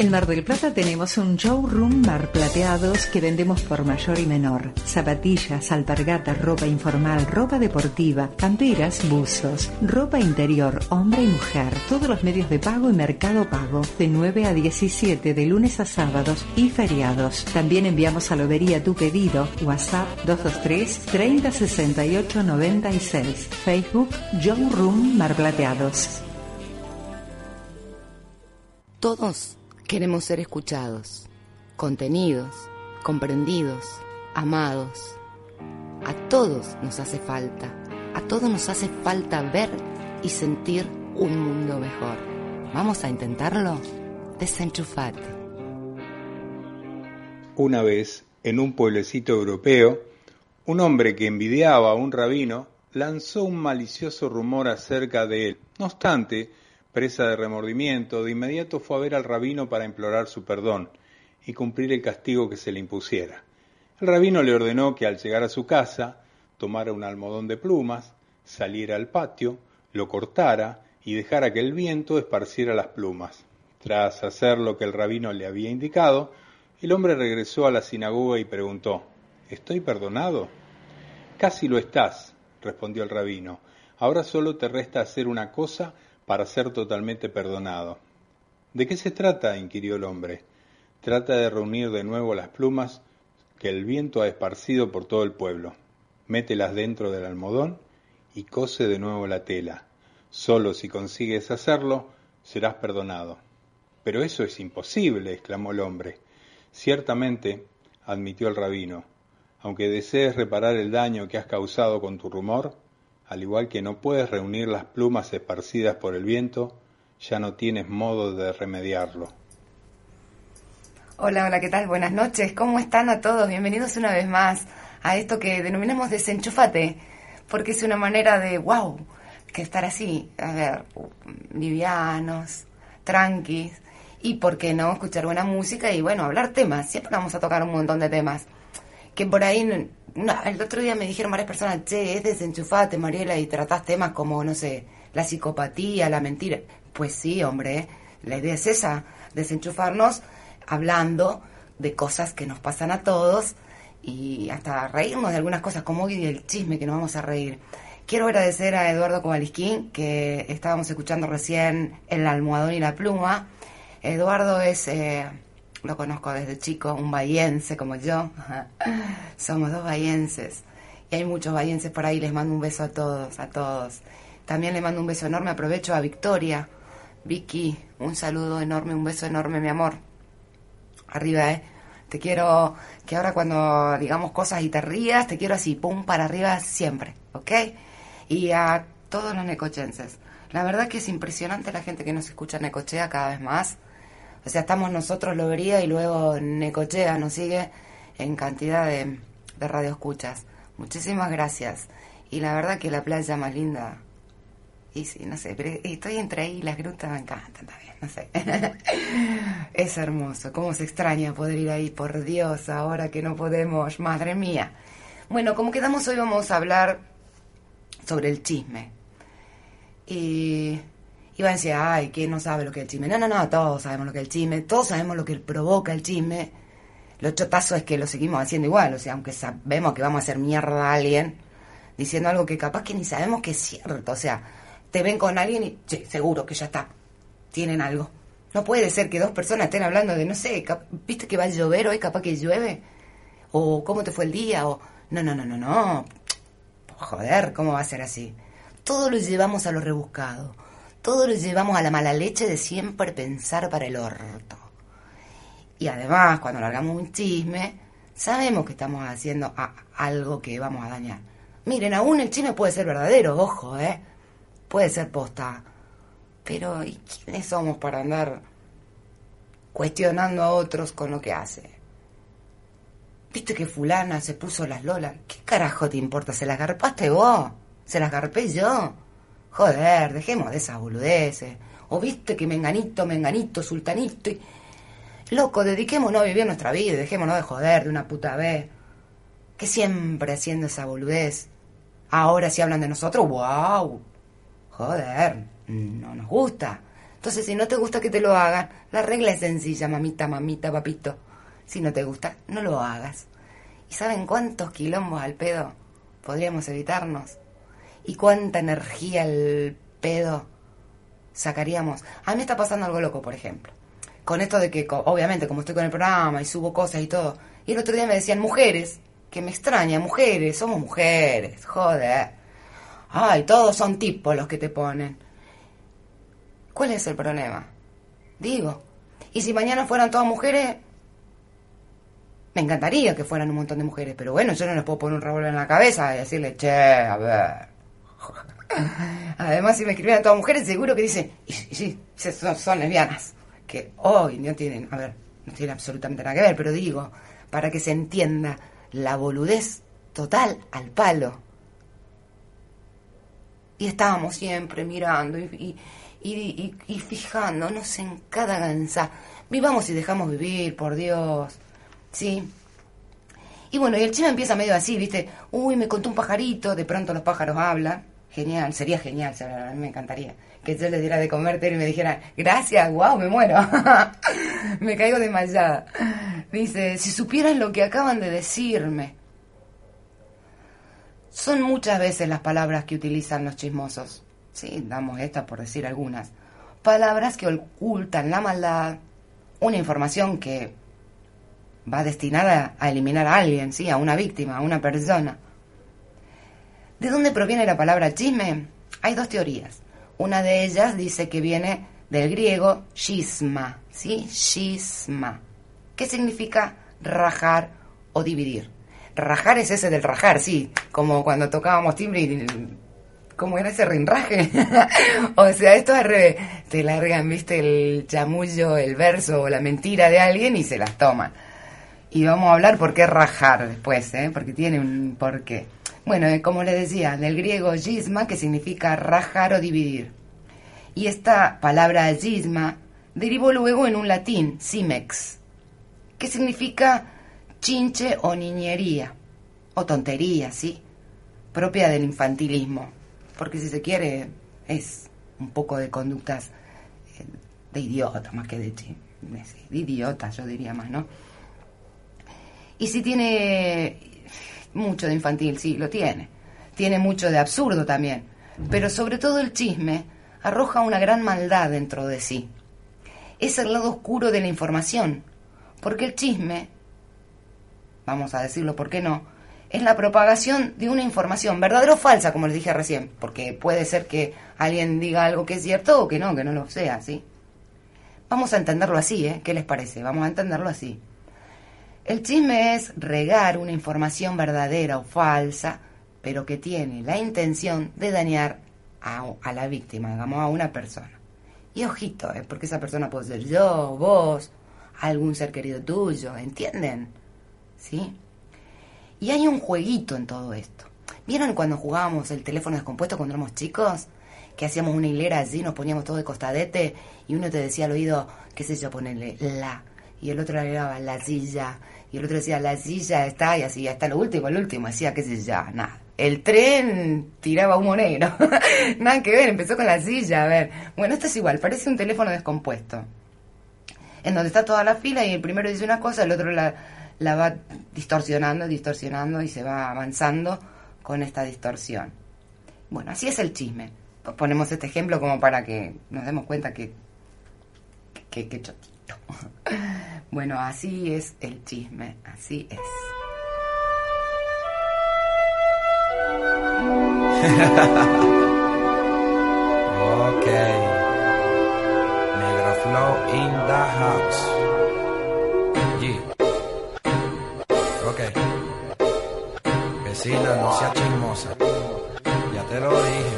En Mar del Plata tenemos un showroom Mar Plateados que vendemos por mayor y menor. Zapatillas, alpargatas, ropa informal, ropa deportiva, camperas, buzos, ropa interior, hombre y mujer. Todos los medios de pago y mercado pago. De 9 a 17 de lunes a sábados y feriados. También enviamos a Lobería tu pedido. WhatsApp 223 3068 96. Facebook Showroom Mar Plateados. Todos Queremos ser escuchados, contenidos, comprendidos, amados. A todos nos hace falta, a todos nos hace falta ver y sentir un mundo mejor. ¿Vamos a intentarlo? Desenchufate. Una vez, en un pueblecito europeo, un hombre que envidiaba a un rabino lanzó un malicioso rumor acerca de él. No obstante, Presa de remordimiento, de inmediato fue a ver al rabino para implorar su perdón y cumplir el castigo que se le impusiera. El rabino le ordenó que al llegar a su casa tomara un almohadón de plumas, saliera al patio, lo cortara y dejara que el viento esparciera las plumas. Tras hacer lo que el rabino le había indicado, el hombre regresó a la sinagoga y preguntó ¿Estoy perdonado? Casi lo estás, respondió el rabino. Ahora solo te resta hacer una cosa para ser totalmente perdonado. ¿De qué se trata? inquirió el hombre. Trata de reunir de nuevo las plumas que el viento ha esparcido por todo el pueblo. Mételas dentro del almohadón y cose de nuevo la tela. Solo si consigues hacerlo, serás perdonado. Pero eso es imposible, exclamó el hombre. Ciertamente, admitió el rabino, aunque desees reparar el daño que has causado con tu rumor, al igual que no puedes reunir las plumas esparcidas por el viento, ya no tienes modo de remediarlo. Hola, hola, ¿qué tal? Buenas noches. ¿Cómo están a todos? Bienvenidos una vez más a esto que denominamos desenchufate, porque es una manera de, wow, que estar así, a ver, livianos, tranquis, y por qué no escuchar buena música y bueno, hablar temas. Siempre vamos a tocar un montón de temas que por ahí el otro día me dijeron varias personas, che, es desenchufate, Mariela, y tratás temas como, no sé, la psicopatía, la mentira. Pues sí, hombre, la idea es esa, desenchufarnos hablando de cosas que nos pasan a todos y hasta reírnos de algunas cosas, como hoy el chisme que nos vamos a reír. Quiero agradecer a Eduardo Kovalisquín, que estábamos escuchando recién El almohadón y la pluma. Eduardo es... Eh, lo conozco desde chico, un bahiense como yo. Somos dos bahienses. Y hay muchos bahienses por ahí. Les mando un beso a todos, a todos. También le mando un beso enorme. Aprovecho a Victoria. Vicky, un saludo enorme, un beso enorme, mi amor. Arriba, ¿eh? Te quiero que ahora cuando digamos cosas y te rías, te quiero así, pum, para arriba siempre, ¿ok? Y a todos los necochenses. La verdad que es impresionante la gente que nos escucha Necochea cada vez más o sea, estamos nosotros Lobería y luego Necochea nos sigue en cantidad de, de radioescuchas. Muchísimas gracias. Y la verdad que la playa más linda, y sí, no sé, pero estoy entre ahí, las grutas me encantan también, no sé. es hermoso, cómo se extraña poder ir ahí, por Dios, ahora que no podemos, madre mía. Bueno, como quedamos hoy vamos a hablar sobre el chisme. Y iba a decir, ay, ¿quién no sabe lo que es el chisme? No, no, no, todos sabemos lo que es el chisme, todos sabemos lo que provoca el chisme. Lo chotazo es que lo seguimos haciendo igual, o sea, aunque sabemos que vamos a hacer mierda a alguien, diciendo algo que capaz que ni sabemos que es cierto, o sea, te ven con alguien y, che, seguro que ya está, tienen algo. No puede ser que dos personas estén hablando de, no sé, viste que va a llover hoy, capaz que llueve, o cómo te fue el día, o, no, no, no, no, no, joder, ¿cómo va a ser así? Todo lo llevamos a lo rebuscado todos lo llevamos a la mala leche de siempre pensar para el orto. Y además, cuando largamos un chisme, sabemos que estamos haciendo algo que vamos a dañar. Miren, aún el chisme puede ser verdadero, ojo, ¿eh? Puede ser posta. Pero, ¿y quiénes somos para andar cuestionando a otros con lo que hace. ¿Viste que fulana se puso las lolas? ¿Qué carajo te importa? ¿Se las garpaste vos? ¿Se las garpé yo? Joder, dejemos de esas boludeces. O viste que menganito, menganito, sultanito y... Loco, dediquémonos a vivir nuestra vida, dejémonos de joder de una puta vez. Que siempre haciendo esa boludez. Ahora si hablan de nosotros, wow. Joder, no nos gusta. Entonces, si no te gusta que te lo hagan, la regla es sencilla, mamita, mamita, papito. Si no te gusta, no lo hagas. ¿Y saben cuántos quilombos al pedo podríamos evitarnos? ¿Y cuánta energía al pedo sacaríamos? A mí me está pasando algo loco, por ejemplo con esto de que, obviamente, como estoy con el programa y subo cosas y todo, y el otro día me decían mujeres, que me extraña, mujeres, somos mujeres, joder. Ay, todos son tipos los que te ponen. ¿Cuál es el problema? Digo, y si mañana fueran todas mujeres, me encantaría que fueran un montón de mujeres, pero bueno, yo no les puedo poner un revólver en la cabeza y decirle, che, a ver. Además, si me escribieran todas mujeres, seguro que dicen, y, sí, son, son lesbianas que hoy no tienen, a ver, no tiene absolutamente nada que ver, pero digo, para que se entienda la boludez total al palo. Y estábamos siempre mirando y, y, y, fijándonos en cada ganza. Vivamos y dejamos vivir, por Dios. ¿Sí? Y bueno, y el chino empieza medio así, ¿viste? Uy, me contó un pajarito, de pronto los pájaros hablan. Genial, sería genial, a mí me encantaría que yo les diera de comer y me dijera, gracias, wow, me muero. me caigo desmayada. Dice, si supieran lo que acaban de decirme. Son muchas veces las palabras que utilizan los chismosos. Sí, damos estas por decir algunas. Palabras que ocultan la maldad, una información que va destinada a eliminar a alguien, sí, a una víctima, a una persona. ¿De dónde proviene la palabra chisme? Hay dos teorías. Una de ellas dice que viene del griego schisma, ¿sí? Schisma, ¿Qué significa rajar o dividir. Rajar es ese del rajar, sí, como cuando tocábamos timbre y ¿Cómo era ese rinraje? o sea, esto es al revés. Te largan, viste, el chamullo, el verso o la mentira de alguien y se las toman. Y vamos a hablar por qué rajar después, ¿eh? porque tiene un porqué. Bueno, eh, como le decía, del griego gisma, que significa rajar o dividir. Y esta palabra gisma derivó luego en un latín, simex, que significa chinche o niñería, o tontería, ¿sí? Propia del infantilismo, porque si se quiere es un poco de conductas eh, de idiota más que de, de idiota, yo diría más, ¿no? Y si tiene mucho de infantil, sí, lo tiene. Tiene mucho de absurdo también. Pero sobre todo el chisme arroja una gran maldad dentro de sí. Es el lado oscuro de la información. Porque el chisme, vamos a decirlo, ¿por qué no? Es la propagación de una información, verdadera o falsa, como les dije recién. Porque puede ser que alguien diga algo que es cierto o que no, que no lo sea, ¿sí? Vamos a entenderlo así, ¿eh? ¿Qué les parece? Vamos a entenderlo así. El chisme es regar una información verdadera o falsa, pero que tiene la intención de dañar a, la víctima, digamos, a una persona. Y ojito, ¿eh? porque esa persona puede ser yo, vos, algún ser querido tuyo, ¿entienden? ¿Sí? Y hay un jueguito en todo esto. ¿Vieron cuando jugábamos el teléfono descompuesto cuando éramos chicos? Que hacíamos una hilera así, nos poníamos todo de costadete y uno te decía al oído, qué sé yo, ponerle la, y el otro agregaba la silla, y el otro decía, la silla está, y así, hasta lo último, el último, decía, qué sé ya, nada. El tren tiraba humo negro. nada que ver, empezó con la silla, a ver. Bueno, esto es igual, parece un teléfono descompuesto. En donde está toda la fila y el primero dice una cosa, el otro la, la va distorsionando, distorsionando y se va avanzando con esta distorsión. Bueno, así es el chisme. Ponemos este ejemplo como para que nos demos cuenta que, que. Bueno, así es el chisme, así es. ok. Negro Flow in the house. Yeah. Ok. Vecina, no sea chismosa. Ya te lo dije.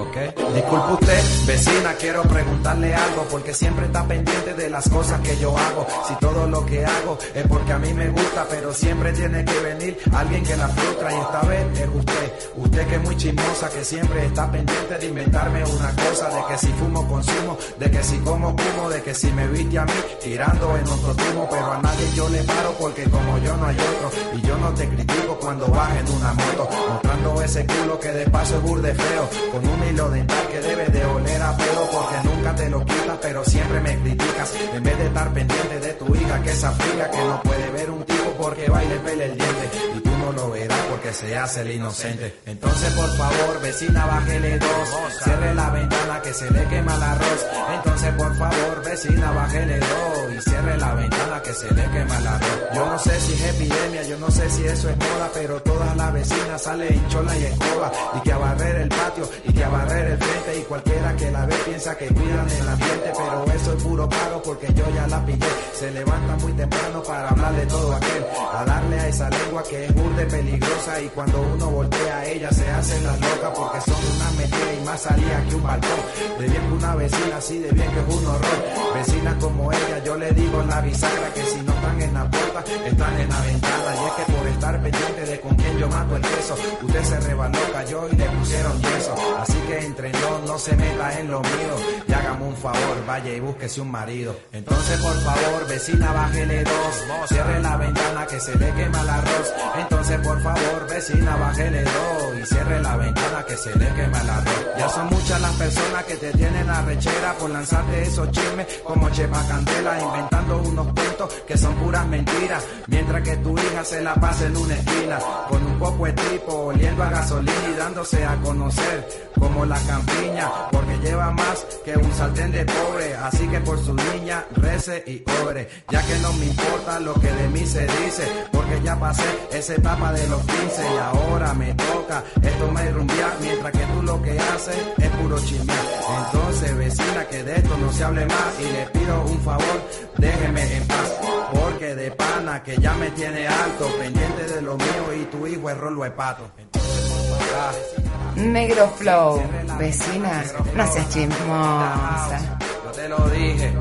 Ok. Disculpe usted, vecina, quiero preguntarle algo porque siempre está pendiente de las cosas que yo hago. Si todo lo que hago es porque a mí me gusta, pero siempre tiene que venir alguien que la frustra y esta vez es usted. Usted que es muy chismosa, que siempre está pendiente de inventarme una cosa, de que si fumo consumo, de que si como como, de que si me viste a mí tirando en otro tubo, pero a nadie yo le paro porque como yo no hay otro y yo no te critico cuando bajes en una moto, mostrando ese culo que de paso es burde feo, con un hilo dental que debe de oler a pedo porque nunca te lo quitas, pero siempre me criticas. En vez de estar pendiente de tu hija que es africa, que no puede ver un tipo porque baile pele el diente. Lo verás porque se hace el inocente. Entonces, por favor, vecina, bájele dos. Cierre la ventana que se le quema el arroz. Entonces, por favor, vecina, bájele dos. Y cierre la ventana que se le quema el arroz. Yo no sé si es epidemia, yo no sé si eso es moda, pero todas las vecinas salen chola y escoba. Y que a barrer el patio, y que a barrer el frente. Y cualquiera que la ve piensa que cuidan el ambiente, pero eso es puro paro porque yo ya la pillé. Se levanta muy temprano para hablar de todo aquel. A darle a esa lengua que es burde peligrosa. Y cuando uno voltea a ella se hacen las locas porque son una metida y más salía que un balcón. De bien que una vecina así, de bien que es un horror. Vecinas como ella, yo le digo en la bisagra que si no están en la puerta, están en la ventana. Y es que por estar pendiente de con quién yo mato el queso, usted se rebaló, cayó y le pusieron yeso. Así que entre no, no se meta en lo mío. Y hágame un favor, vaya y búsquese un marido. Entonces, por favor, vecina, bájele dos. Cierre la ventana que se le quema el arroz. Entonces, por favor, vecina, bájele dos. Y cierre la ventana que se le quema el arroz. Ya son muchas las personas que te tienen arrechera por lanzarte esos chismes como Chepa Candela, inventando unos cuentos que son puras mentiras. Mientras que tu hija se la pasa en una esquina, con un poco de tipo, oliendo a gasolina y dándose a conocer como la campiña, porque lleva más que un sartén de pobre. Así que por su niña, rece y obre, ya que no me importa lo que de mí se dice, porque ya pasé esa etapa de los 15 y ahora me toca esto me rumbear, mientras que tú lo que haces es puro chismear. Entonces, vecina, que de esto no se hable más y le pido un favor, déjeme en paz, porque de pana que ya me tiene alto, pendiente de lo mío y tu hijo es rolo de pato. Entonces, por favor, Negro Flow, vecina, no seas chismosa. Yo te lo dije,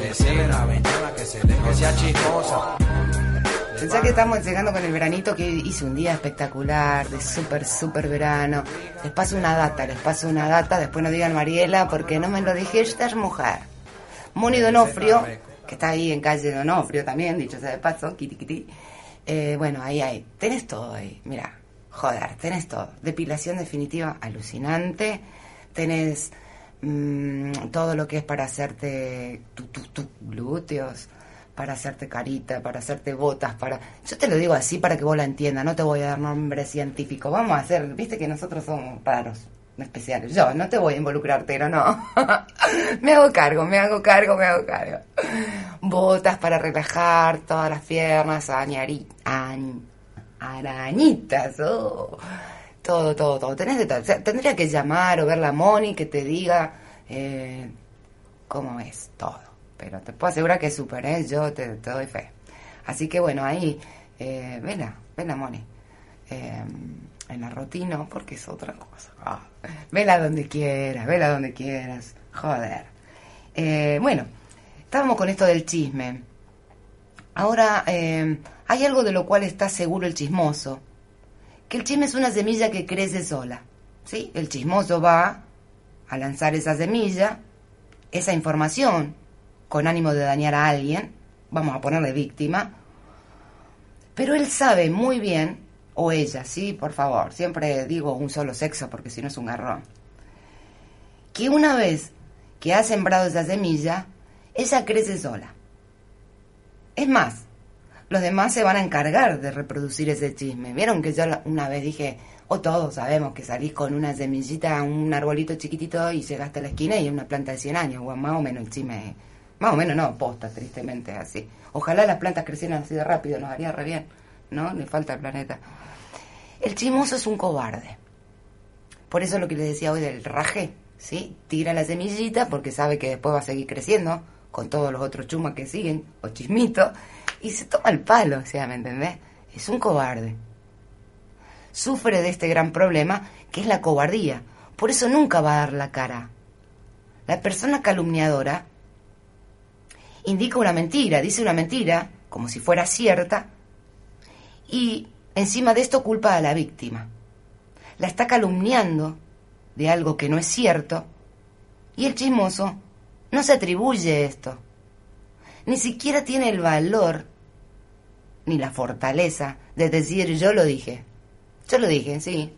vecina, la ventana que se sea chismosa. Pensá que estamos llegando con el veranito que hizo un día espectacular, de súper, súper verano. Les paso una data, les paso una data, después no digan Mariela porque no me lo dijiste, mujer. Moni Donofrio, que está ahí en calle Donofrio también, dicho sea de paso, kiti kiti. Eh, bueno, ahí hay, tenés todo ahí, mira, joder, tenés todo. Depilación definitiva alucinante, tenés mm, todo lo que es para hacerte tu, tu, tu glúteos, para hacerte carita, para hacerte botas, para... Yo te lo digo así para que vos la entiendas, no te voy a dar nombre científico. Vamos a hacer, viste que nosotros somos raros, especiales. Yo no te voy a involucrar, pero no. me hago cargo, me hago cargo, me hago cargo. Botas para relajar todas las piernas, añari, añ- arañitas, oh. todo, todo, todo. Tenés. O tendría que llamar o ver la Moni que te diga eh, cómo es todo. Pero te puedo asegurar que ¿eh? Yo te, doy fe. Así que bueno, ahí, eh, vela, vela, Moni. Eh, en la rotino, porque es otra cosa. Ah, vela donde quieras, vela donde quieras. Joder. Eh, bueno, estábamos con esto del chisme. Ahora, eh, hay algo de lo cual está seguro el chismoso. Que el chisme es una semilla que crece sola. ¿Sí? El chismoso va a lanzar esa semilla, esa información, con ánimo de dañar a alguien, vamos a ponerle víctima, pero él sabe muy bien, o ella, sí, por favor, siempre digo un solo sexo porque si no es un garrón, que una vez que ha sembrado esa semilla, ella crece sola. Es más, los demás se van a encargar de reproducir ese chisme. Vieron que yo una vez dije, o todos sabemos que salís con una semillita, un arbolito chiquitito y llegaste a la esquina y es una planta de 100 años, o más o menos el chisme, más o menos no, posta, tristemente es así. Ojalá las plantas crecieran así de rápido, nos haría re bien, ¿no? Le falta al planeta. El chismoso es un cobarde. Por eso lo que les decía hoy del raje, ¿sí? Tira la semillita porque sabe que después va a seguir creciendo con todos los otros chumas que siguen, o chismitos, y se toma el palo, o sea, ¿me entendés? Es un cobarde. Sufre de este gran problema que es la cobardía, Por eso nunca va a dar la cara. La persona calumniadora indica una mentira, dice una mentira, como si fuera cierta, y encima de esto culpa a la víctima. La está calumniando de algo que no es cierto, y el chismoso no se atribuye esto. Ni siquiera tiene el valor ni la fortaleza de decir yo lo dije. Yo lo dije, sí.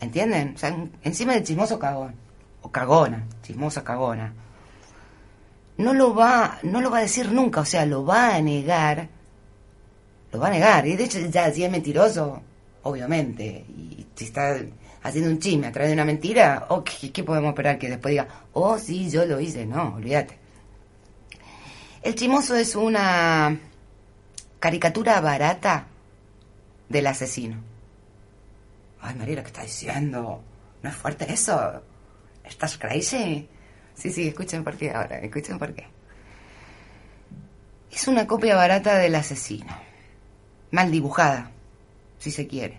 ¿Entienden? O sea, encima del chismoso cagón. O cagona, chismosa cagona. No lo va, no lo va a decir nunca, o sea, lo va a negar. Lo va a negar. Y de hecho, ya si es mentiroso, obviamente. Y si está haciendo un chisme a través de una mentira, oh, ¿qué, podemos esperar que después diga, oh, sí, yo lo hice? No, olvídate. El chismoso es una caricatura barata del asesino. Ay, María, ¿qué está diciendo? ¿No es fuerte eso? ¿Estás crazy? Sí, sí, escuchen por qué ahora, escuchen por qué. Es una copia barata del asesino. Mal dibujada, si se quiere.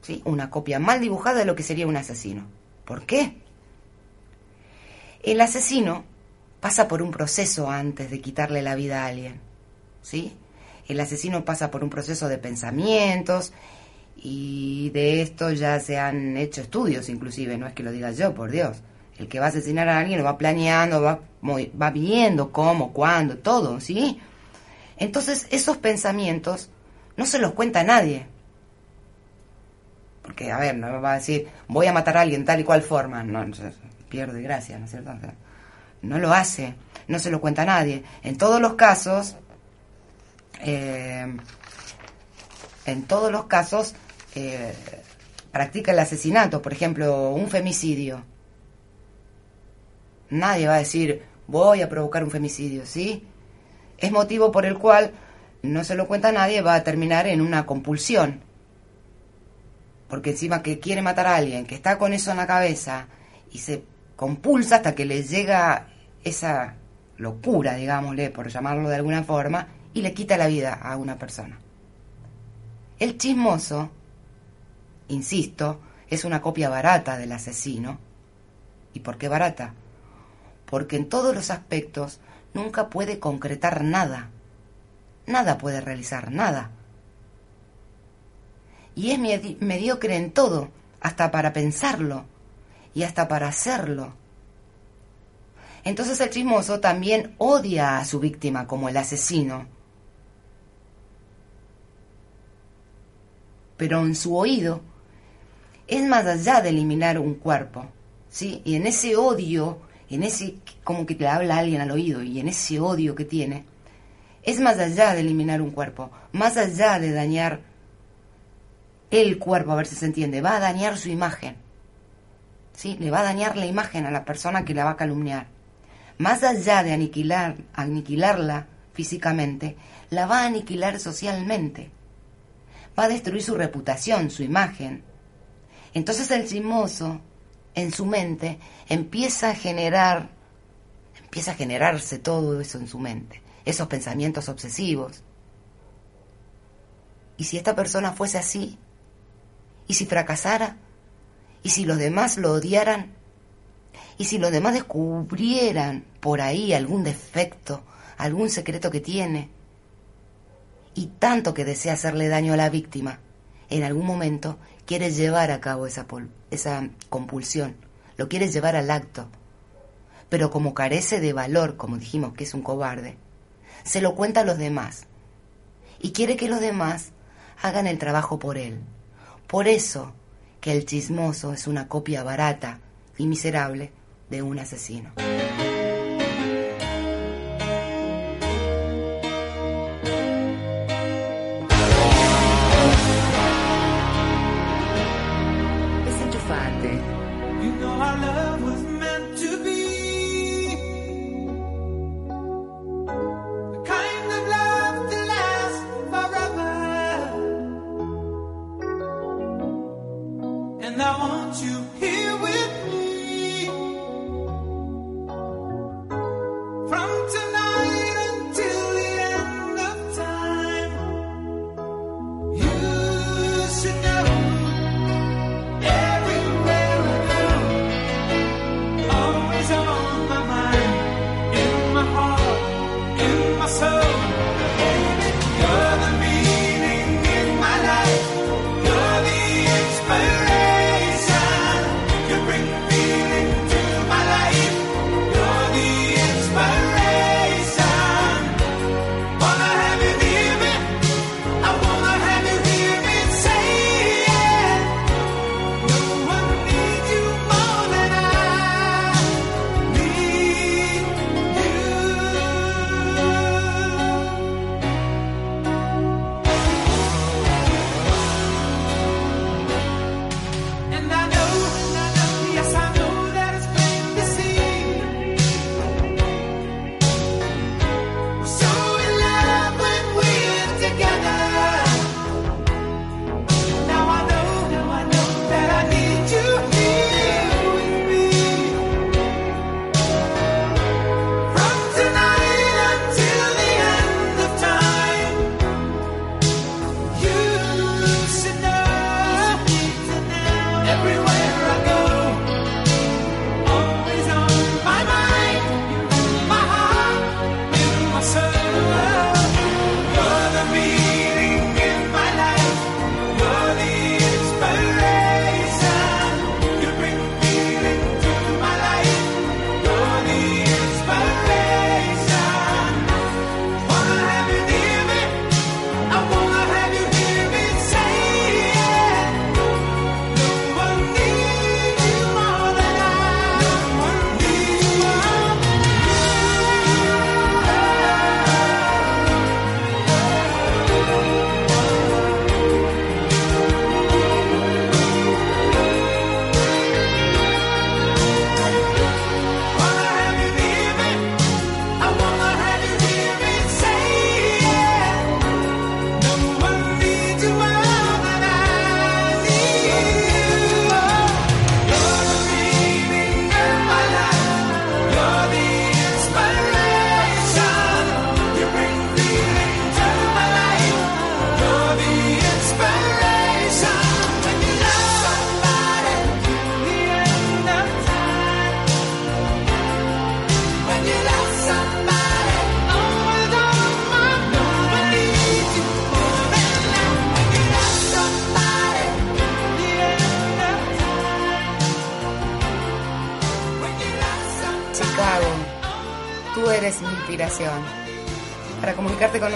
¿Sí? Una copia mal dibujada de lo que sería un asesino. ¿Por qué? El asesino pasa por un proceso antes de quitarle la vida a alguien. ¿Sí? El asesino pasa por un proceso de pensamientos y de esto ya se han hecho estudios inclusive, no es que lo diga yo, por Dios. El que va a asesinar a alguien lo va planeando, va, va viendo cómo, cuándo, todo, ¿sí? Entonces esos pensamientos no se los cuenta a nadie. Porque, a ver, no va a decir, voy a matar a alguien tal y cual forma. No, pierde gracia, ¿no es cierto? no lo hace, no se lo cuenta a nadie. En todos los casos, eh, en todos los casos, eh, practica el asesinato, por ejemplo, un femicidio. Nadie va a decir, voy a provocar un femicidio, ¿sí? Es motivo por el cual no se lo cuenta a nadie, va a terminar en una compulsión. Porque encima que quiere matar a alguien, que está con eso en la cabeza y se compulsa hasta que le llega esa locura, digámosle, por llamarlo de alguna forma, y le quita la vida a una persona. El chismoso, insisto, es una copia barata del asesino. ¿Y por qué barata? Porque en todos los aspectos nunca puede concretar nada. Nada puede realizar, nada. Y es mediocre en todo, hasta para pensarlo y hasta para hacerlo. Entonces el chismoso también odia a su víctima como el asesino. Pero en su oído es más allá de eliminar un cuerpo, ¿sí? Y en ese odio, en ese como que te habla alguien al oído y en ese odio que tiene, es más allá de eliminar un cuerpo, más allá de dañar el cuerpo, a ver si se entiende, va a dañar su imagen. ¿Sí? Le va a dañar la imagen a la persona que la va a calumniar más allá de aniquilar, aniquilarla físicamente, la va a aniquilar socialmente. Va a destruir su reputación, su imagen. Entonces el chismoso, en su mente, empieza a generar, empieza a generarse todo eso en su mente, esos pensamientos obsesivos. ¿Y si esta persona fuese así? ¿Y si fracasara? ¿Y si los demás lo odiaran? Y si los demás descubrieran por ahí algún defecto, algún secreto que tiene, y tanto que desea hacerle daño a la víctima, en algún momento quiere llevar a cabo esa, esa compulsión, lo quiere llevar al acto. Pero como carece de valor, como dijimos que es un cobarde, se lo cuenta a los demás y quiere que los demás hagan el trabajo por él. Por eso que el chismoso es una copia barata y miserable de un asesino.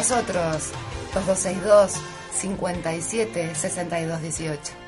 Nosotros, 2262 57 62 18.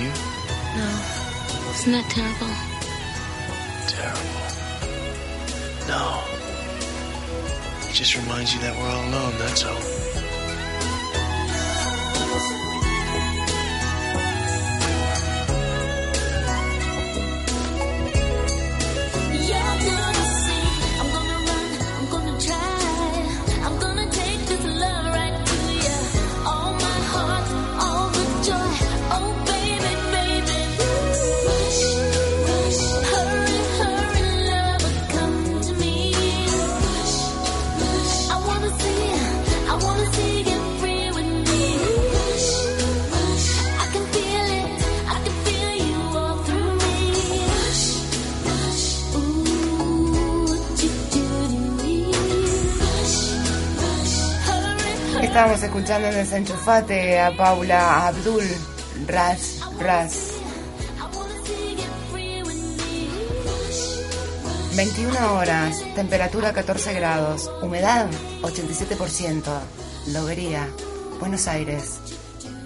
You? No. Isn't that terrible? Terrible. No. It just reminds you that we're all alone, that's all. Estamos escuchando en Desenchufate a Paula Abdul Ras Ras. 21 horas, temperatura 14 grados, humedad 87%, Lobería, Buenos Aires.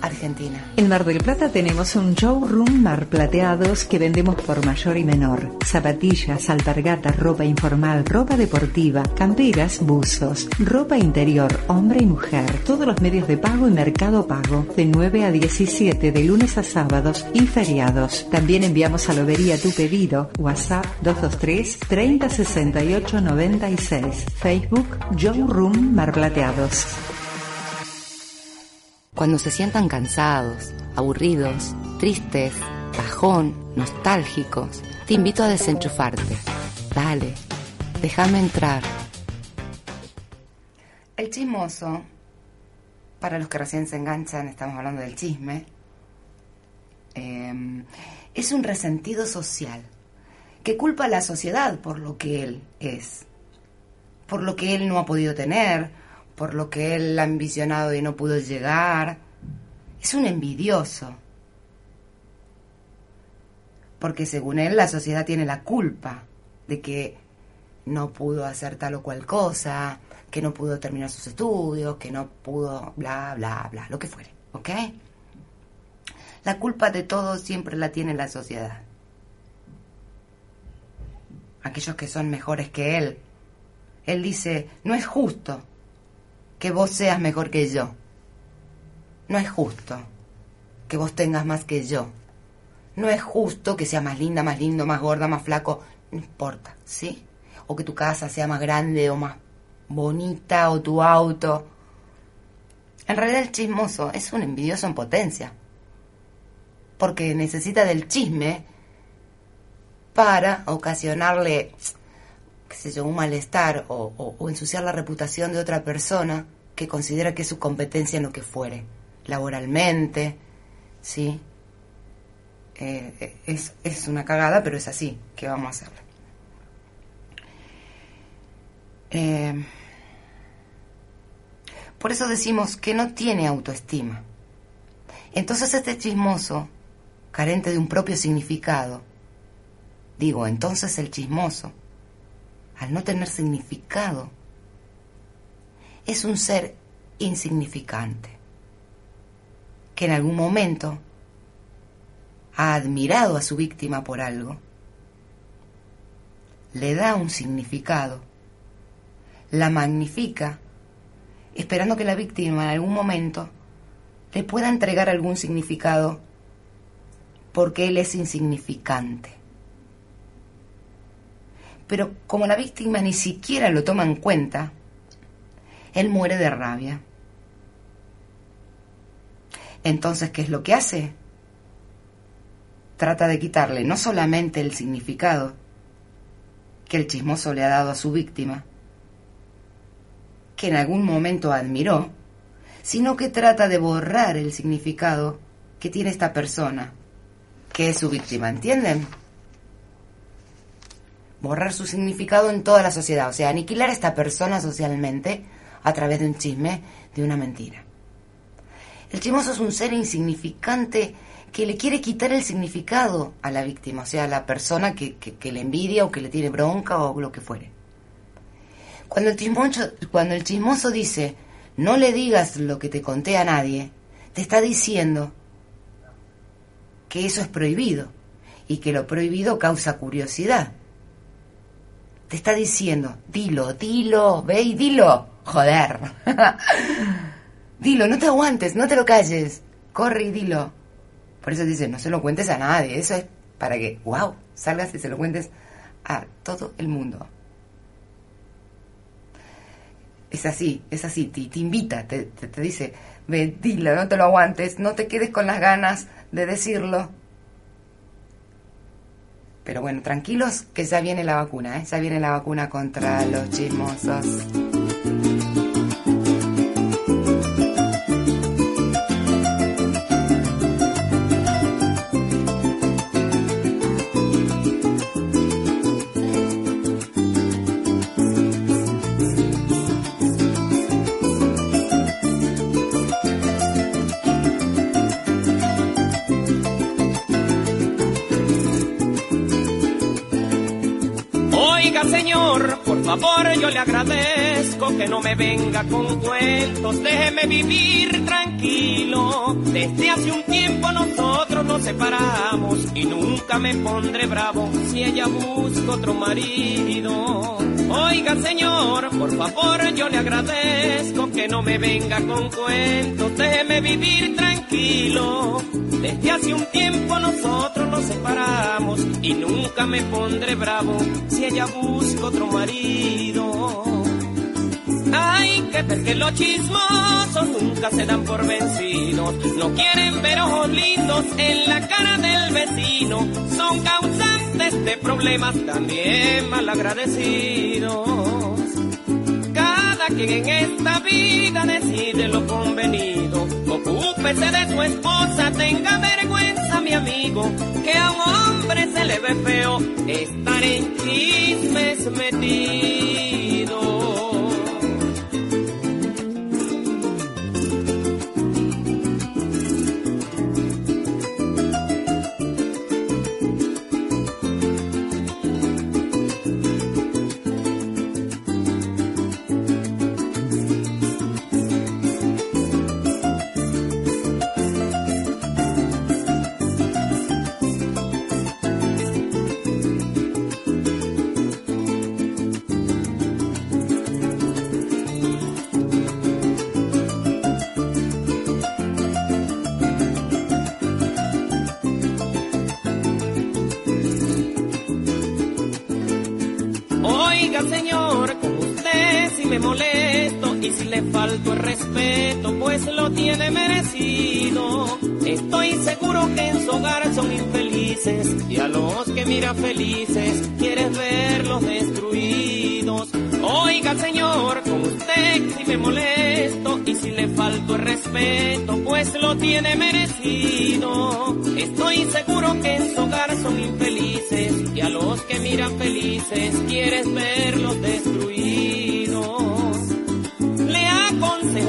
Argentina. En Mar del Plata tenemos un showroom Mar Plateados que vendemos por mayor y menor. Zapatillas, alpargatas, ropa informal, ropa deportiva, camperas, buzos, ropa interior, hombre y mujer. Todos los medios de pago y mercado pago. De 9 a 17 de lunes a sábados y feriados. También enviamos a Lobería tu pedido. WhatsApp 223 3068 96. Facebook Showroom Mar Plateados. Cuando se sientan cansados, aburridos, tristes, bajón, nostálgicos, te invito a desenchufarte. Dale, déjame entrar. El chismoso, para los que recién se enganchan, estamos hablando del chisme, em, es un resentido social que culpa a la sociedad por lo que él es, por lo que él no ha podido tener, por lo que él ha ambicionado y no pudo llegar. Es un envidioso. Porque según él la sociedad tiene la culpa de que no pudo hacer tal o cual cosa, que no pudo terminar sus estudios, que no pudo bla, bla, bla, lo que fuere. ¿Ok? La culpa de todo siempre la tiene la sociedad. Aquellos que son mejores que él. Él dice, no es justo que vos seas mejor que yo. No es justo que vos tengas más que yo. No es justo que sea más linda, más lindo, más gorda, más flaco. No importa, ¿sí? O que tu casa sea más grande o más bonita o tu auto. En realidad el chismoso es un envidioso en potencia. Porque necesita del chisme para ocasionarle qué sé yo, un malestar o, ensuciar la reputación de otra persona que considera que es su competencia en lo que fuere, laboralmente, ¿sí? Eh, es, una cagada, pero es así que vamos a hacerlo. Eh, por eso decimos que no tiene autoestima. Entonces este chismoso, carente de un propio significado, digo, entonces el chismoso, al no tener significado, es un ser insignificante, que en algún momento ha admirado a su víctima por algo, le da un significado, la magnifica, esperando que la víctima en algún momento le pueda entregar algún significado porque él es insignificante. Pero como la víctima ni siquiera lo toma en cuenta, él muere de rabia. Entonces, ¿qué es lo que hace? Trata de quitarle no solamente el significado que el chismoso le ha dado a su víctima, que en algún momento admiró, sino que trata de borrar el significado que tiene esta persona, que es su víctima, ¿entienden? borrar su significado en toda la sociedad, o sea, aniquilar a esta persona socialmente a través de un chisme, de una mentira. El chismoso es un ser insignificante que le quiere quitar el significado a la víctima, o sea, a la persona que, le envidia o que le tiene bronca o lo que fuere. Cuando el, chismoso, cuando el chismoso dice, no le digas lo que te conté a nadie, te está diciendo que eso es prohibido y que lo prohibido causa curiosidad. Te está diciendo, dilo, dilo, ve y dilo. Joder. dilo, no te aguantes, no te lo calles. Corre y dilo. Por eso dice, no se lo cuentes a nadie. Eso es para que, wow, salgas y se lo cuentes a todo el mundo. Es así, es así, te, te invita, te, te, dice, ve, dilo, no te lo aguantes, no te quedes con las ganas de decirlo. Pero bueno, tranquilos que ya viene la vacuna, ¿eh? ya viene la vacuna contra los chismosos. Oiga, señor, por favor, yo le agradezco que no me venga con cuentos, déjeme vivir tranquilo. Desde hace un tiempo nosotros nos separamos y nunca me pondré bravo si ella busca otro marido. Oiga, señor, por favor, yo le agradezco que no me venga con cuentos, déjeme vivir tranquilo. Desde hace un tiempo nosotros nos separamos y nunca me pondré bravo si ella busca otro marido. Ay, que porque los chismosos nunca se dan por vencidos. No quieren ver ojos lindos en la cara del vecino. Son causantes de problemas también malagradecidos. Cada quien en esta vida decide lo convenido. Ocúpese de su esposa, tenga vergüenza, mi amigo, que a un hombre se le ve feo estar en chismes metido. Falto el respeto, pues lo tiene merecido. Estoy seguro que en su hogar son infelices y a los que mira felices quieres verlos destruidos. Oiga, señor, con usted si me molesto y si le falto el respeto, pues lo tiene merecido. Estoy seguro que en su hogar son infelices y a los que miran felices quieres verlos destruidos.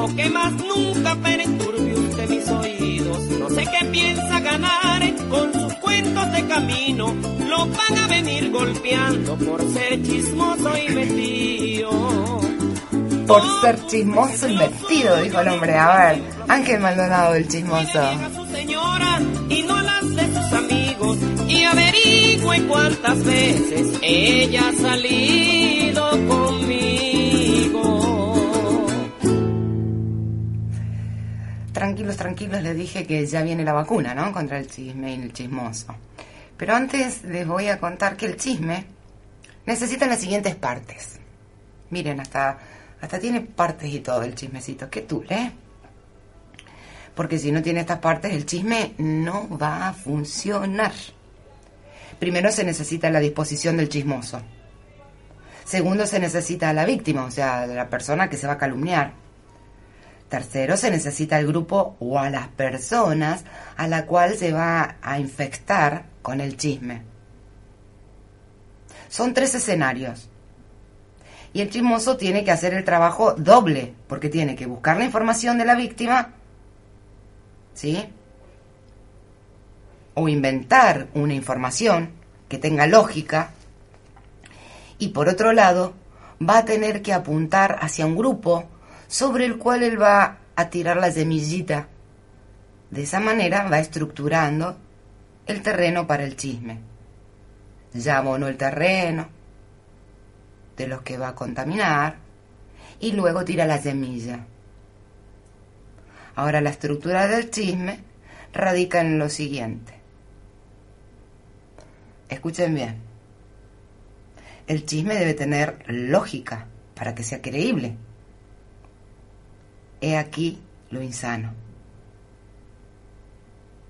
Aconsejo que más nunca perturbe usted mis oídos. No sé qué piensa ganar con sus cuentos de camino. Lo van a venir golpeando por ser chismoso y metido. Por ser chismoso y vestido, dijo el hombre. A ver, Ángel Maldonado, el chismoso. a su señora y no las de sus amigos y averigüe cuántas veces ella ha salido Tranquilos, tranquilos, les dije que ya viene la vacuna, ¿no? Contra el chisme y el chismoso. Pero antes les voy a contar que el chisme necesita las siguientes partes. Miren, hasta, hasta tiene partes y todo el chismecito. ¿Qué tú, eh? Porque si no tiene estas partes, el chisme no va a funcionar. Primero se necesita la disposición del chismoso. Segundo, se necesita a la víctima, o sea, la persona que se va a calumniar. Tercero, se necesita el grupo o a las personas a la cual se va a infectar con el chisme. Son tres escenarios. Y el chismoso tiene que hacer el trabajo doble, porque tiene que buscar la información de la víctima, ¿sí? O inventar una información que tenga lógica. Y por otro lado, va a tener que apuntar hacia un grupo sobre el cual él va a tirar la semillita. De esa manera va estructurando el terreno para el chisme. Ya abonó el terreno de los que va a contaminar y luego tira la semilla. Ahora la estructura del chisme radica en lo siguiente. Escuchen bien. El chisme debe tener lógica para que sea creíble. He aquí lo insano.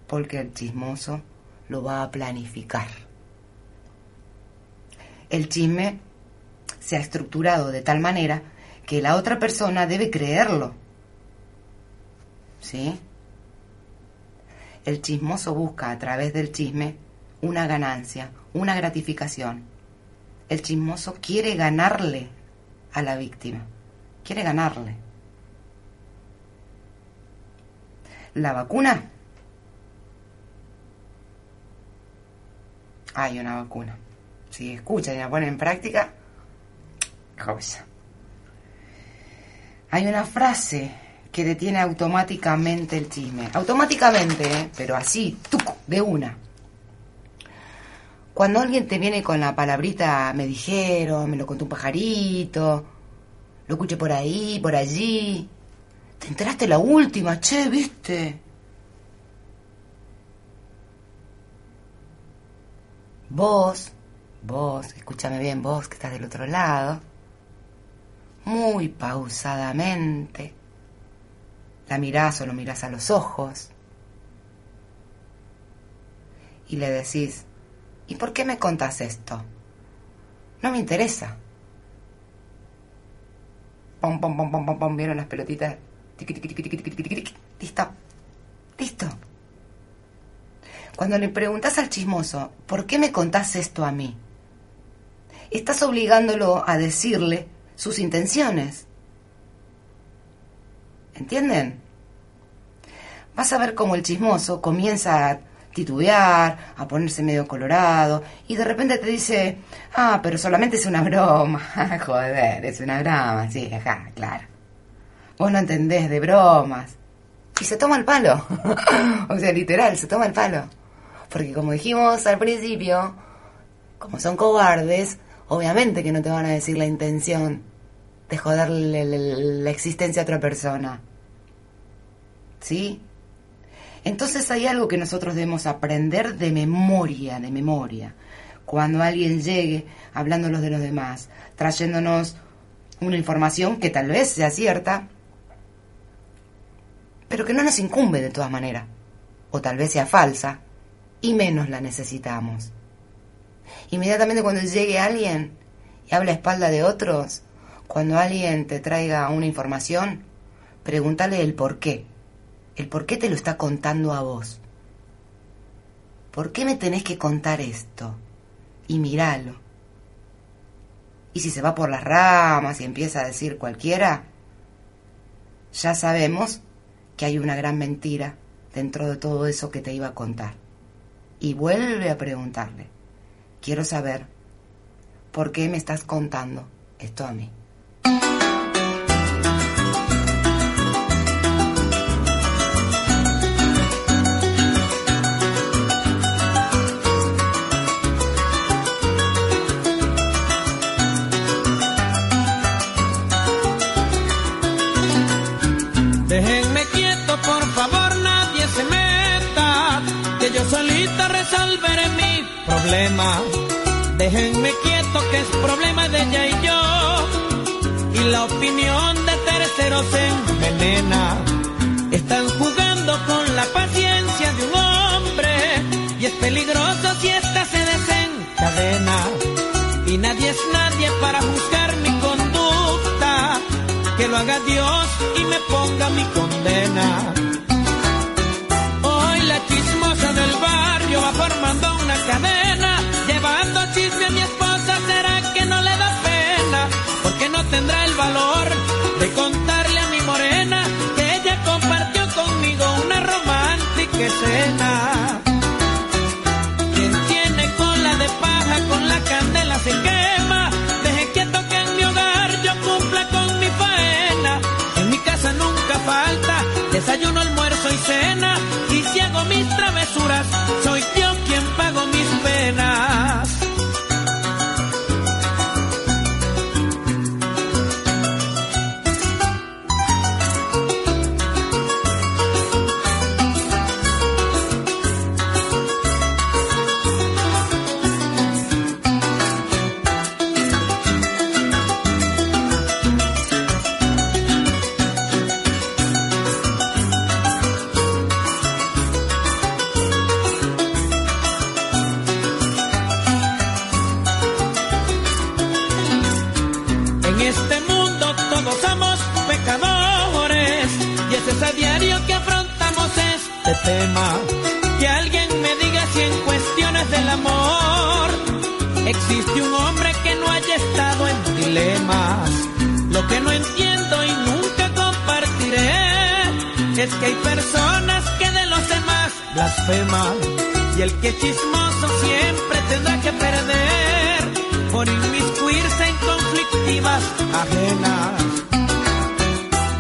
Porque el chismoso lo va a planificar. El chisme se ha estructurado de tal manera que la otra persona debe creerlo. ¿Sí? El chismoso busca a través del chisme una ganancia, una gratificación. El chismoso quiere ganarle a la víctima, quiere ganarle. La vacuna. Hay una vacuna. Si escuchan y la ponen en práctica, cosa. Hay una frase que detiene automáticamente el chisme. Automáticamente, ¿eh? pero así, tuco, de una. Cuando alguien te viene con la palabrita me dijeron, me lo contó un pajarito, lo escuché por ahí, por allí, te enteraste la última, che, viste. Vos, vos, escúchame bien, vos que estás del otro lado, muy pausadamente, la mirás o lo mirás a los ojos y le decís, ¿y por qué me contás esto? No me interesa. Pom, pom, pom, pom, pom, pom, vieron las pelotitas. Listo. Listo. Cuando le preguntas al chismoso, ¿por qué me contás esto a mí? Estás obligándolo a decirle sus intenciones. ¿Entienden? Vas a ver cómo el chismoso comienza a titubear, a ponerse medio colorado, y de repente te dice, ah, pero solamente es una broma. Joder, es una broma, sí, ajá, claro. Vos no entendés de bromas. Y se toma el palo. o sea, literal, se toma el palo. Porque como dijimos al principio, como son cobardes, obviamente que no te van a decir la intención de joderle la existencia a otra persona. ¿Sí? Entonces hay algo que nosotros debemos aprender de memoria, de memoria. Cuando alguien llegue hablándonos de los demás, trayéndonos una información que tal vez sea cierta, pero que no nos incumbe de todas maneras, o tal vez sea falsa, y menos la necesitamos. Inmediatamente cuando llegue alguien y habla a espalda de otros, cuando alguien te traiga una información, pregúntale el por qué el por qué te lo está contando a vos. ¿Por qué me tenés que contar esto? Y míralo. Y si se va por las ramas y empieza a decir cualquiera, ya sabemos que hay una gran mentira dentro de todo eso que te iba a contar. Y vuelve a preguntarle, quiero saber, ¿por qué me estás contando esto a mí? Problema. Déjenme quieto, que es problema de ella y yo, y la opinión de terceros envenena. Están jugando con la paciencia de un hombre, y es peligroso si esta se desencadena. Y nadie es nadie para juzgar mi conducta que lo haga Dios y me ponga mi condena. Hoy la chismosa del barrio va formando una cadena, Quien tiene cola de paja con la candela se quema, deje quieto que en mi hogar yo cumpla con mi faena. En mi casa nunca falta desayuno, almuerzo y cena. Y si hago mis travesuras, el que chismoso siempre tendrá que perder por inmiscuirse en conflictivas ajenas.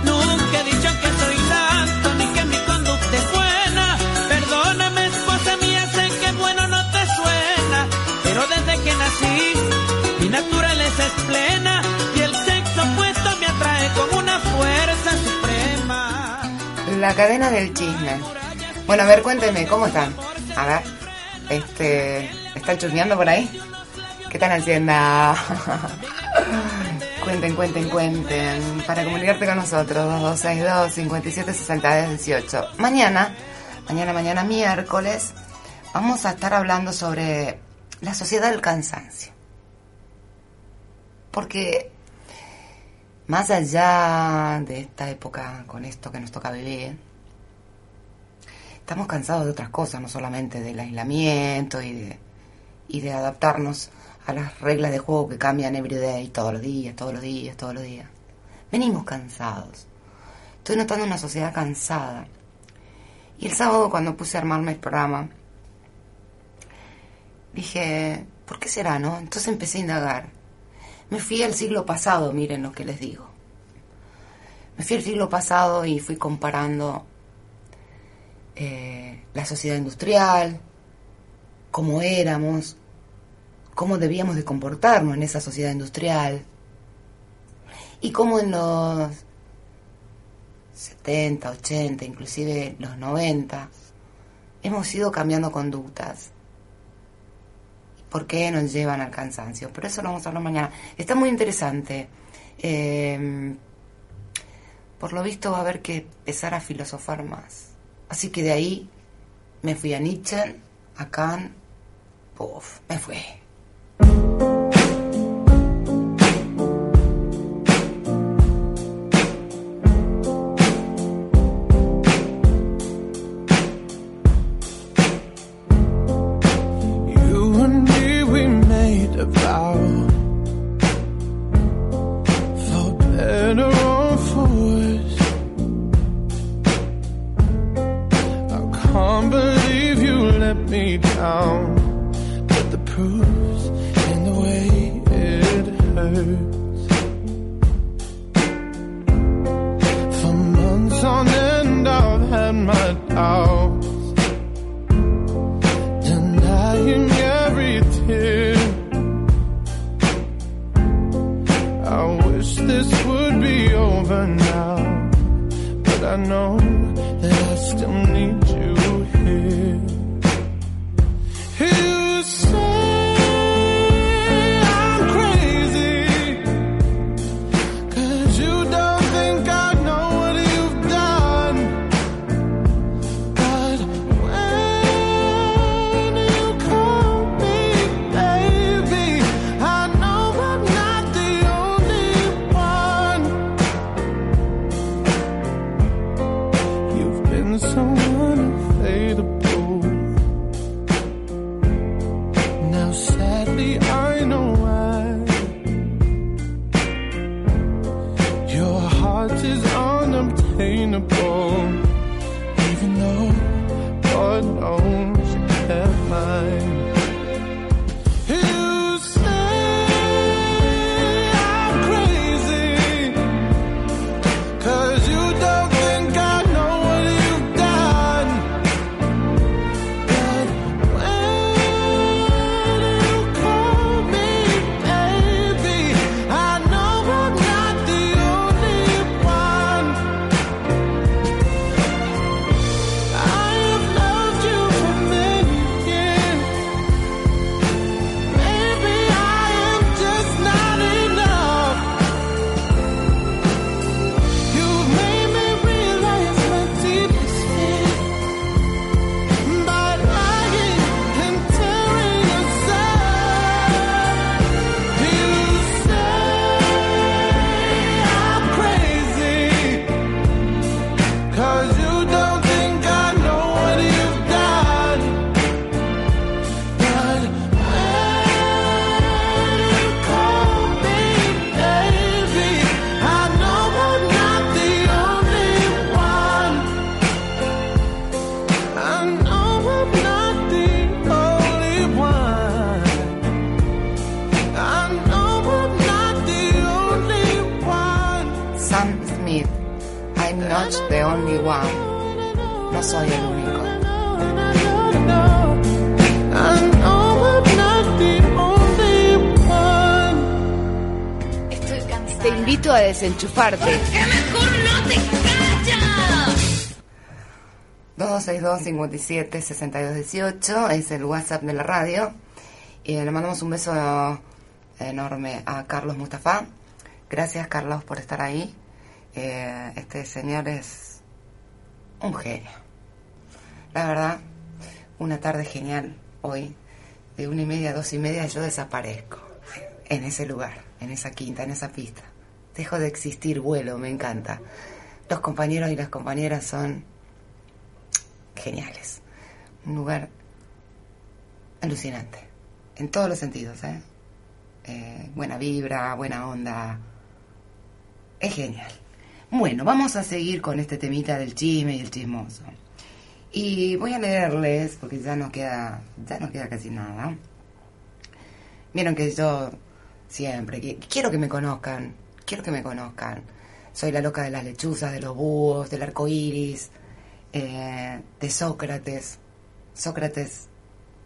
Nunca he dicho que soy santo ni que mi conducta es buena. Perdóname, esposa mía, sé que bueno no te suena, pero desde que nací mi naturaleza es plena y el sexo opuesto me atrae con una fuerza suprema. La cadena del chisme. Bueno, a ver, cuéntenme, ¿cómo están? A ver, este, ¿están chusmeando por ahí? ¿Qué están haciendo? cuenten, cuenten, cuenten. Para comunicarte con nosotros, 2262 5760 18. Mañana, mañana, mañana, miércoles, vamos a estar hablando sobre la sociedad del cansancio. Porque más allá de esta época, con esto que nos toca vivir, estamos cansados de otras cosas, no solamente del aislamiento y de, y de adaptarnos a las reglas de juego que cambian every day, todos los días, todos los días, todos los días. Venimos cansados. Estoy notando una sociedad cansada. Y el sábado cuando puse a armarme el programa, dije, ¿por qué será, no? Entonces empecé a indagar. Me fui al siglo pasado, miren lo que les digo. Me fui al siglo pasado y fui comparando eh, la sociedad industrial, cómo éramos, cómo debíamos de comportarnos en esa sociedad industrial y cómo en los 70, 80, inclusive los 90, hemos ido cambiando conductas. ¿Por qué nos llevan al cansancio? Pero eso lo vamos a hablar mañana. Está muy interesante. Eh, por lo visto va a haber que empezar a filosofar más. Así que de ahí me fui a Nietzsche, a Kant, puff, me fui. Desenchufarte. mejor no te callas? 2262 57 62 18 es el WhatsApp de la radio. Y le mandamos un beso enorme a Carlos Mustafa. Gracias, Carlos, por estar ahí. Eh, este señor es un genio. La verdad, una tarde genial hoy. De una y media a dos y media yo desaparezco en ese lugar, en esa quinta, en esa pista. Dejo de existir, vuelo, me encanta. Los compañeros y las compañeras son geniales. Un lugar alucinante. En todos los sentidos, ¿eh? Eh, buena vibra, buena onda. Es genial. Bueno, vamos a seguir con este temita del chisme y el chismoso. Y voy a leerles, porque ya no queda, ya no queda casi nada. Vieron que yo siempre quiero que me conozcan, quiero que me conozcan. Soy la loca de las lechuzas, de los búhos, del arco iris, eh, de Sócrates. Sócrates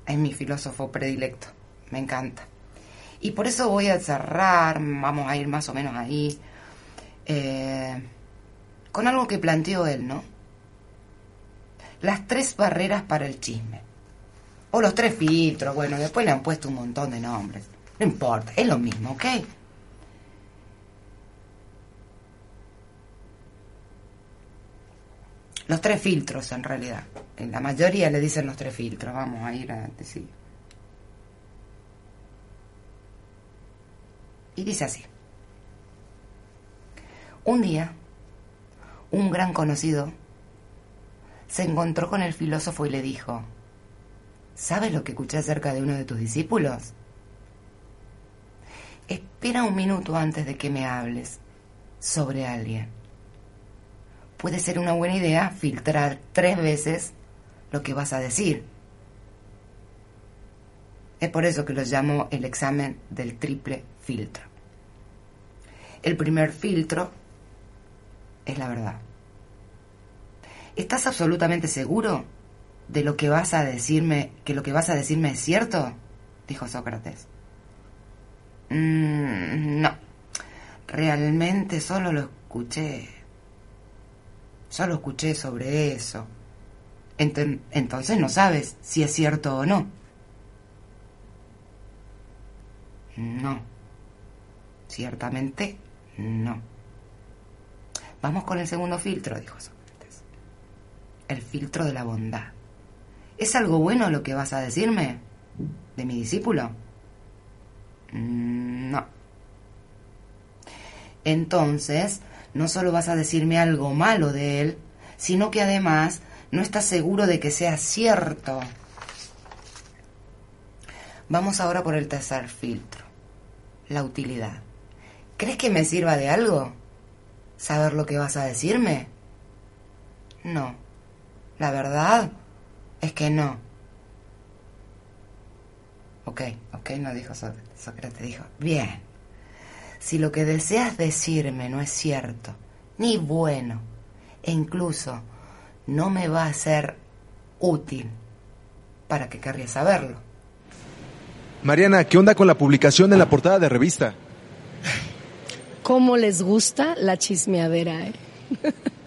es mi filósofo predilecto, me encanta. Y por eso voy a cerrar, vamos a ir más o menos ahí, eh, con algo que planteó él, ¿no? Las tres barreras para el chisme. O los tres filtros, bueno, después le han puesto un montón de nombres. No importa, es lo mismo, ¿ok? Los tres filtros, en realidad. En la mayoría le dicen los tres filtros. Vamos a ir a decir. Y dice así. Un día, un gran conocido se encontró con el filósofo y le dijo, ¿sabes lo que escuché acerca de uno de tus discípulos? Espera un minuto antes de que me hables sobre alguien. Puede ser una buena idea filtrar tres veces lo que vas a decir. Es por eso que lo llamo el examen del triple filtro. El primer filtro es la verdad. ¿Estás absolutamente seguro de lo que vas a decirme, que lo que vas a decirme es cierto? dijo Sócrates. "Mm, no, realmente solo lo escuché. Solo escuché sobre eso. Entonces no sabes si es cierto o no. No. Ciertamente no. Vamos con el segundo filtro, dijo Sócrates. El filtro de la bondad. ¿Es algo bueno lo que vas a decirme? ¿De mi discípulo? Mm, No. Entonces, no solo vas a decirme algo malo de él, sino que además no estás seguro de que sea cierto. Vamos ahora por el tercer filtro, la utilidad. ¿Crees que me sirva de algo? ¿Saber lo que vas a decirme? No. La verdad es que no. Ok, ok, no dijo Sócrates. Dijo, bien. Si lo que deseas decirme no es cierto, ni bueno, e incluso no me va a ser útil, ¿para qué querría saberlo? Mariana, ¿qué onda con la publicación en la portada de revista? ¿Cómo les gusta la chismeadera? eh?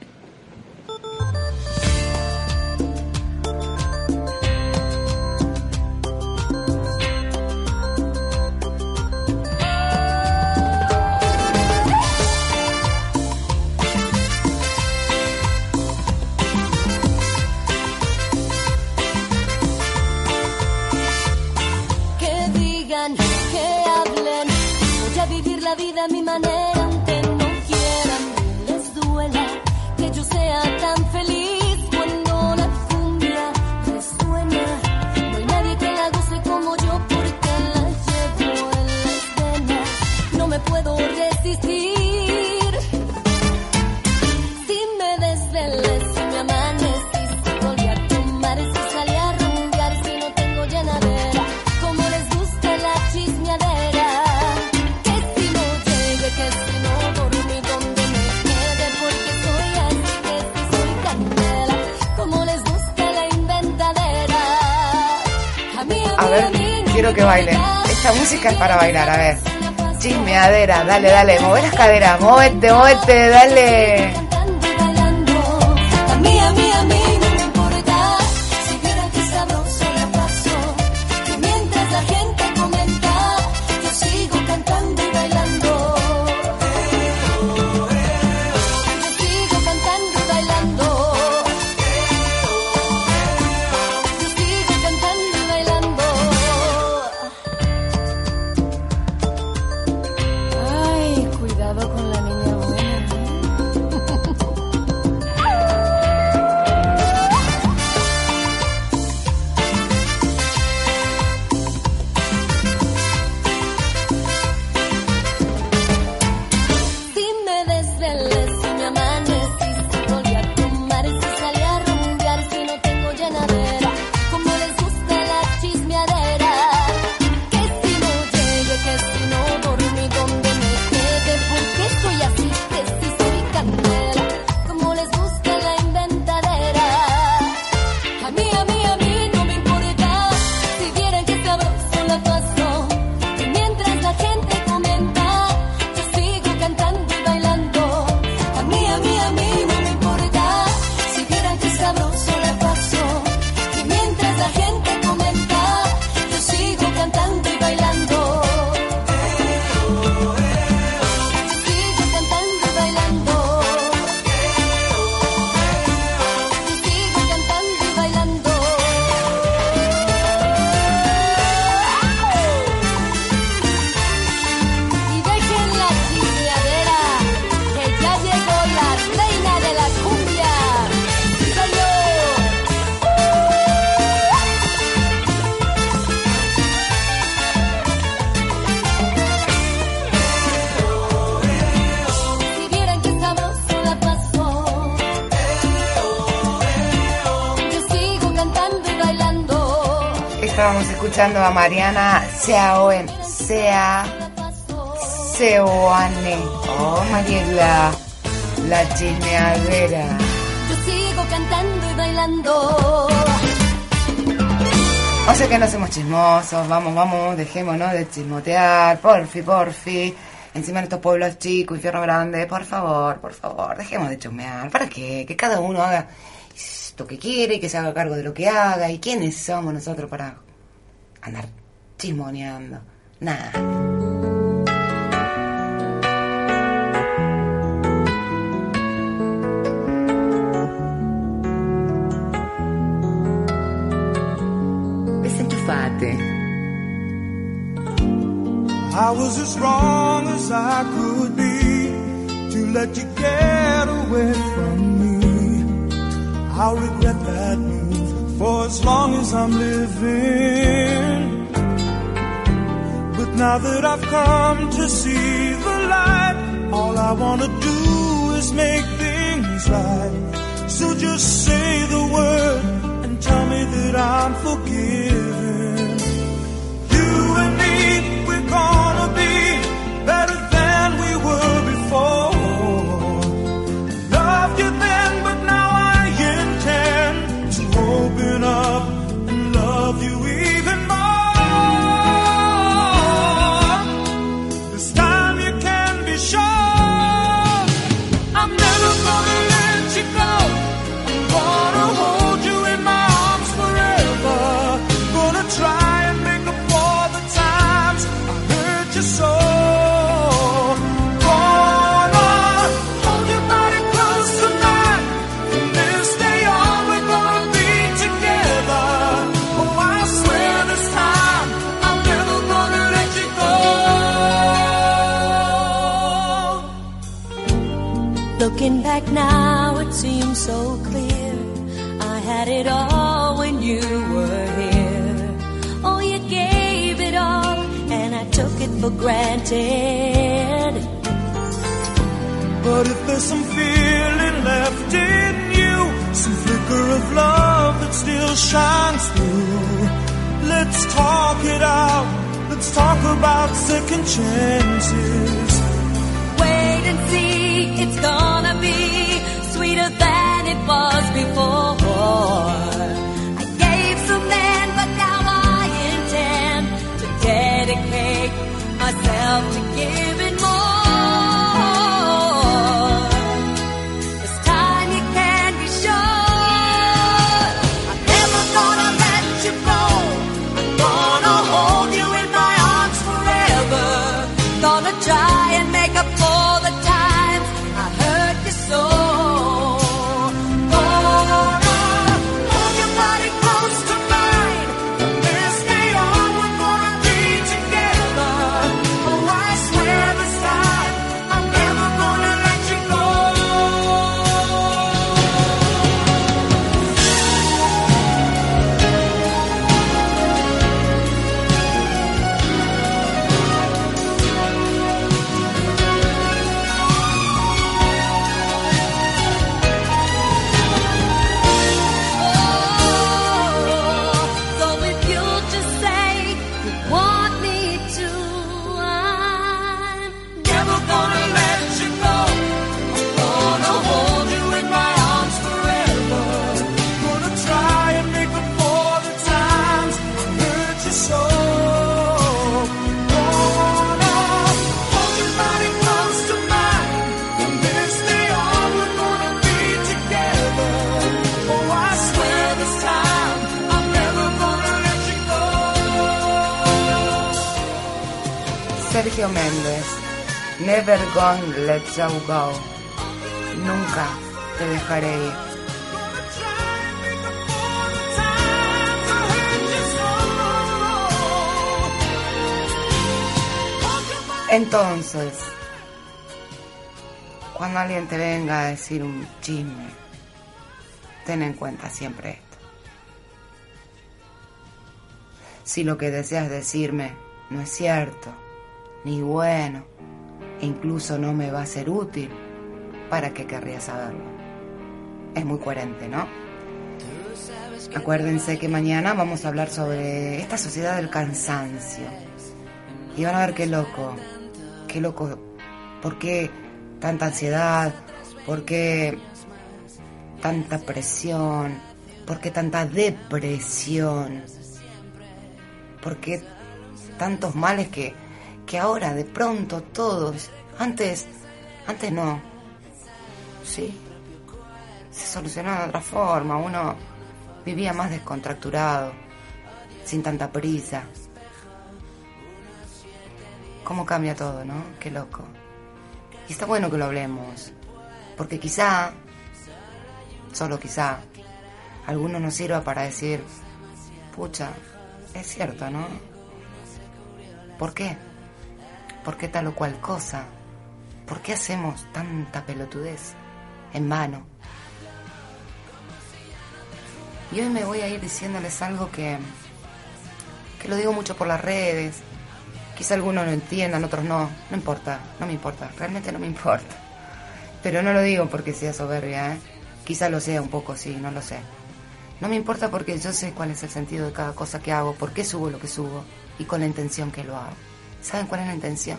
quiero que bailen. Esta música es para bailar, a ver. Chismeadera, dale, dale, mueve las caderas, muévete, muévete, dale. Estábamos escuchando a Mariana Seaoen, Sea Seoane. Oh, Mariela, la chismeadera. Yo sigo cantando y bailando. O sea que no somos chismosos, vamos, vamos, dejémonos de chismotear, porfi, porfi. Encima en estos pueblos chicos, infierno grande, por favor, por favor, dejemos de chusmear. ¿Para qué? Que cada uno haga lo que quiere y que se haga cargo de lo que haga. ¿Y quiénes somos nosotros para andar chismoneando? Nada. I was as wrong as I could be to let you get away from me. I'll regret that for as long as I'm living. But now that I've come to see the light, all I wanna do is make things right. So just say the word and tell me that I'm forgiven. You and me, we're gonna seems so clear. I had it all when you were here. Oh, you gave it all, and I took it for granted. But if there's some feeling left in you, some flicker of love that still shines through, let's talk it out. Let's talk about second chances. Wait and see, it's gonna be sweeter than it was before. I gave some men, but now I intend to dedicate myself to giving. Sergio Méndez. Never gonna let you go. Nunca te dejaré ir. Entonces, cuando alguien te venga a decir un chisme, ten en cuenta siempre esto. Si lo que deseas decirme no es cierto, ni bueno, e incluso no me va a ser útil, ¿para qué querría saberlo? Es muy coherente, ¿no? Acuérdense que mañana vamos a hablar sobre esta sociedad del cansancio. Y van a ver qué loco, qué loco, ¿por qué tanta ansiedad? ¿Por qué tanta presión? ¿Por qué tanta depresión? ¿Por qué tantos males que, que ahora de pronto todos, antes, antes no, sí, se solucionaba de otra forma, uno vivía más descontracturado, sin tanta prisa. ¿Cómo cambia todo, no? Qué loco. Y está bueno que lo hablemos, porque quizá, solo quizá, alguno nos sirva para decir, pucha, es cierto, ¿no? ¿Por qué? ¿Por qué tal o cual cosa? ¿Por qué hacemos tanta pelotudez en vano? Y hoy me voy a ir diciéndoles algo que, que lo digo mucho por las redes. Quizá algunos lo entiendan, otros no. No importa, no me importa, realmente no me importa. Pero no lo digo porque sea soberbia, ¿eh? Quizá lo sea un poco, sí, no lo sé. No me importa porque yo sé cuál es el sentido de cada cosa que hago, por qué subo lo que subo y con la intención que lo hago. ¿Saben cuál es la intención?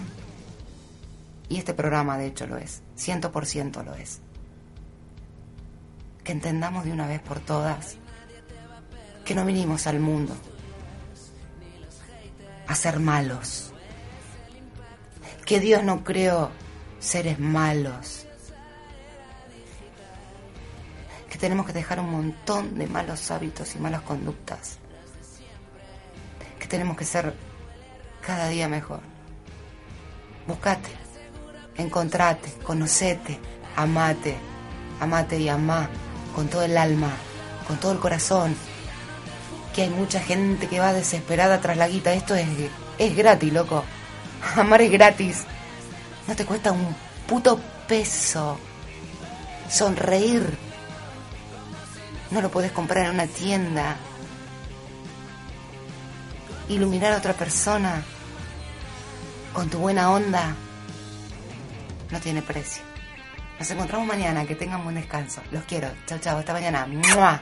Y este programa de hecho lo es, ciento por ciento lo es. Que entendamos de una vez por todas que no vinimos al mundo a ser malos. Que Dios no creó seres malos. Que tenemos que dejar un montón de malos hábitos y malas conductas. Que tenemos que ser cada día mejor. Buscate, encontrate, conocete, amate, amate y amá con todo el alma, con todo el corazón. Que hay mucha gente que va desesperada tras la guita. Esto es, es gratis, loco. Amar es gratis. No te cuesta un puto peso. Sonreír. No lo puedes comprar en una tienda. Iluminar a otra persona con tu buena onda no tiene precio. Nos encontramos mañana. Que tengan buen descanso. Los quiero. Chao, chao. Hasta mañana. ¡Mua!